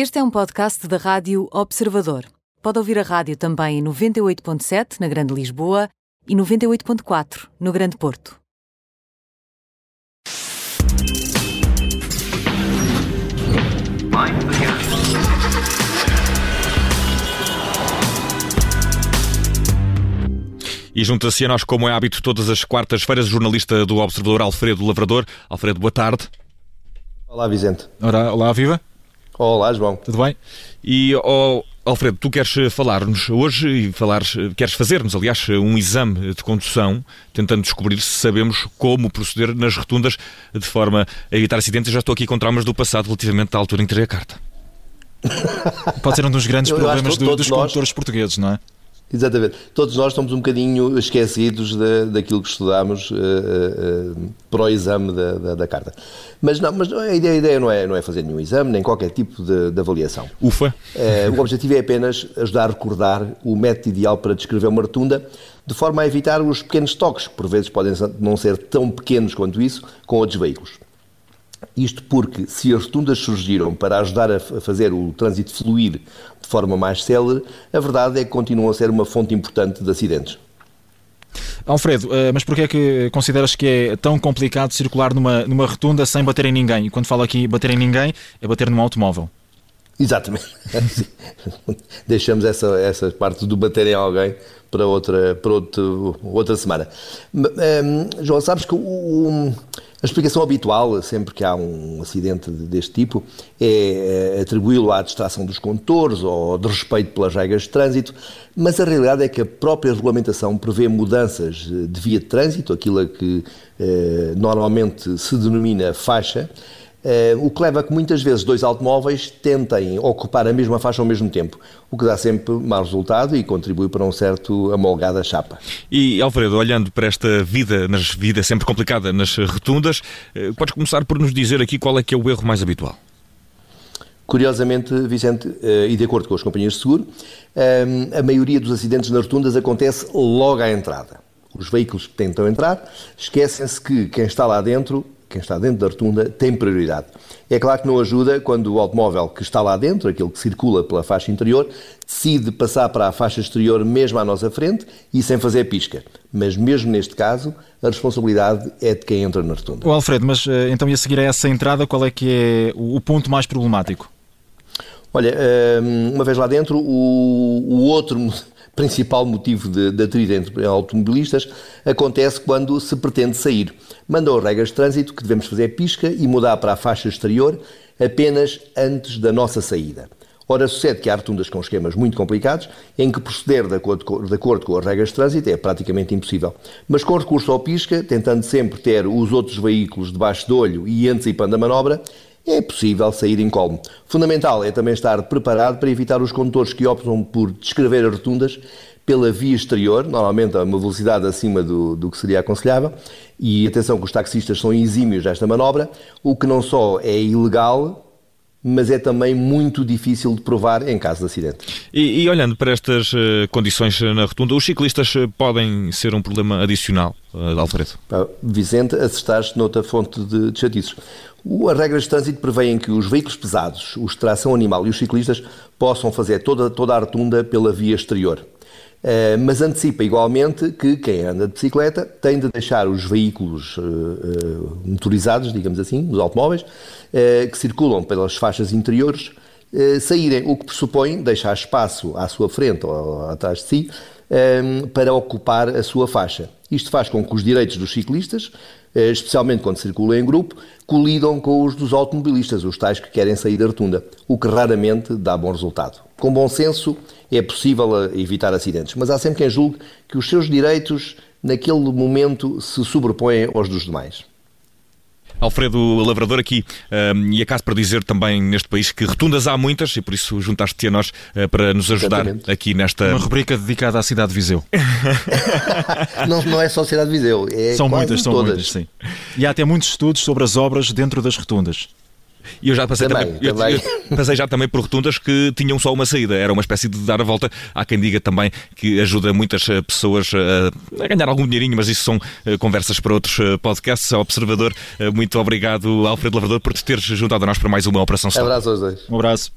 Este é um podcast da Rádio Observador. Pode ouvir a rádio também em 98.7 na Grande Lisboa e 98.4 no Grande Porto. E junta-se a nós, como é hábito, todas as quartas-feiras, o jornalista do Observador, Alfredo Lavrador. Alfredo, boa tarde. Olá, Vicente. Olá, olá viva. Olá, João. Tudo bem? E, oh, Alfredo, tu queres falar-nos hoje e falar, queres fazer-nos, aliás, um exame de condução, tentando descobrir se sabemos como proceder nas rotundas de forma a evitar acidentes. Eu já estou aqui com traumas do passado relativamente à altura em que tirei a carta. Pode ser um dos grandes problemas do, dos condutores portugueses, não é? Exatamente. Todos nós estamos um bocadinho esquecidos de, daquilo que estudámos uh, uh, para o exame da, da, da, carta. Mas, não, mas a, ideia, a ideia não, é, não é fazer nenhum exame, nem qualquer tipo de, de avaliação. Ufa! Uh, o objetivo é apenas ajudar a recordar o método ideal para descrever uma rotunda, de forma a evitar os pequenos toques, que por vezes podem não ser tão pequenos quanto isso, com outros veículos. Isto porque, se as rotundas surgiram para ajudar a fazer o trânsito fluir de forma mais célere, a verdade é que continuam a ser uma fonte importante de acidentes. Alfredo, eh, mas porquê é que consideras que é tão complicado circular numa, numa rotunda sem bater em ninguém? Quando falo aqui bater em ninguém, é bater num automóvel. Exatamente. Deixamos essa, essa parte do bater em alguém para outra, para outro, outra semana. Um, ehm, João, sabes que o, a explicação habitual, sempre que há um acidente deste tipo, é, é atribuí-lo à distração dos condutores ou de respeito pelas regras de trânsito, mas a realidade é que a própria regulamentação prevê mudanças de via de trânsito, aquilo que eh, normalmente se denomina faixa, Uh, o que leva a que muitas vezes dois automóveis tentem ocupar a mesma faixa ao mesmo tempo, o que dá sempre mau resultado e contribui para um certo amolgada chapa. E Alfredo, olhando para esta vida, nas vida sempre complicada nas rotundas, uh, podes começar por nos dizer aqui qual é que é o erro mais habitual? Curiosamente, Vicente, uh, e de acordo com as companhias de seguro, a maioria dos acidentes nas rotundas acontece logo à entrada. Os veículos que tentam entrar esquecem-se que quem está lá dentro quem está dentro da rotunda tem prioridade. É claro que não ajuda quando o automóvel que está lá dentro, aquele que circula pela faixa interior, decide passar para a faixa exterior mesmo à nossa frente e sem fazer pisca. Mas mesmo neste caso, a responsabilidade é de quem entra na rotunda. O Alfredo, mas eh, então e a seguir a essa entrada, qual é que é o ponto mais problemático? Olha, eh, uma vez lá dentro, o outro principal motivo de, de atrito entre automobilistas acontece quando se pretende sair. Mandam regras de trânsito que devemos fazer pisca e mudar para a faixa exterior apenas antes da nossa saída. Ora, sucede que há rotundas com esquemas muito complicados, em que proceder de acordo, com, de acordo, com, as regras de trânsito é praticamente impossível. Mas com recurso ao pisca, tentando sempre ter os outros veículos debaixo do olho e antecipando a manobra, é possível sair incólume. Fundamental é também estar preparado para evitar os condutores que optam por descrever as rotundas pela via exterior, normalmente a uma velocidade acima do, do, que seria aconselhável, e atenção que os taxistas são exímios nesta manobra, o que não só é ilegal, mas é também muito difícil de provar em caso de acidente. E, e olhando para estas uh, condições na rotunda, os ciclistas uh, podem ser um problema adicional, Alfredo? Vicente, acertaste noutra fonte de, de chatices. As regras de trânsito prevêem que os veículos pesados, os de tração animal e os ciclistas possam fazer toda, toda a rotunda pela via exterior. Uh, mas antecipa igualmente que quem anda de bicicleta tem de deixar os veículos uh, uh, motorizados, digamos assim, os automóveis, que circulam pelas faixas interiores, saírem, o que pressupõe deixar espaço à sua frente ou atrás de si para ocupar a sua faixa. Isto faz com que os direitos dos ciclistas especialmente quando circulam em grupo, colidam com os dos automobilistas, os tais que querem sair da rotunda, o que raramente dá bom resultado. Com bom senso é possível eh, evitar acidentes, mas há sempre quem julgue que os seus direitos naquele momento se sobrepõem aos dos demais. Alfredo Lavrador aqui, um, e acaso para dizer também neste país que rotundas há muitas e por isso juntaste-te a nós uh, para nos ajudar Exatamente. aqui nesta. Uma rubrica dedicada à cidade de Viseu. não, não é só a cidade de Viseu, é são muitas, são todas. muitas, sim. E há até muitos estudos sobre as obras dentro das rotundas. E eu já passei também, também, também. Eu, eu passei já também por rotundas que tinham só uma saída, era uma espécie de dar a volta. Há quem diga também que ajuda muitas eh, pessoas a, a ganhar algum dinheirinho, mas isso são eh, conversas para outros eh, podcasts. Observador, muito obrigado, Alfredo Lavrador, por te teres juntado a nós para mais uma Operação Stop. Um abraço aos dois. Um abraço.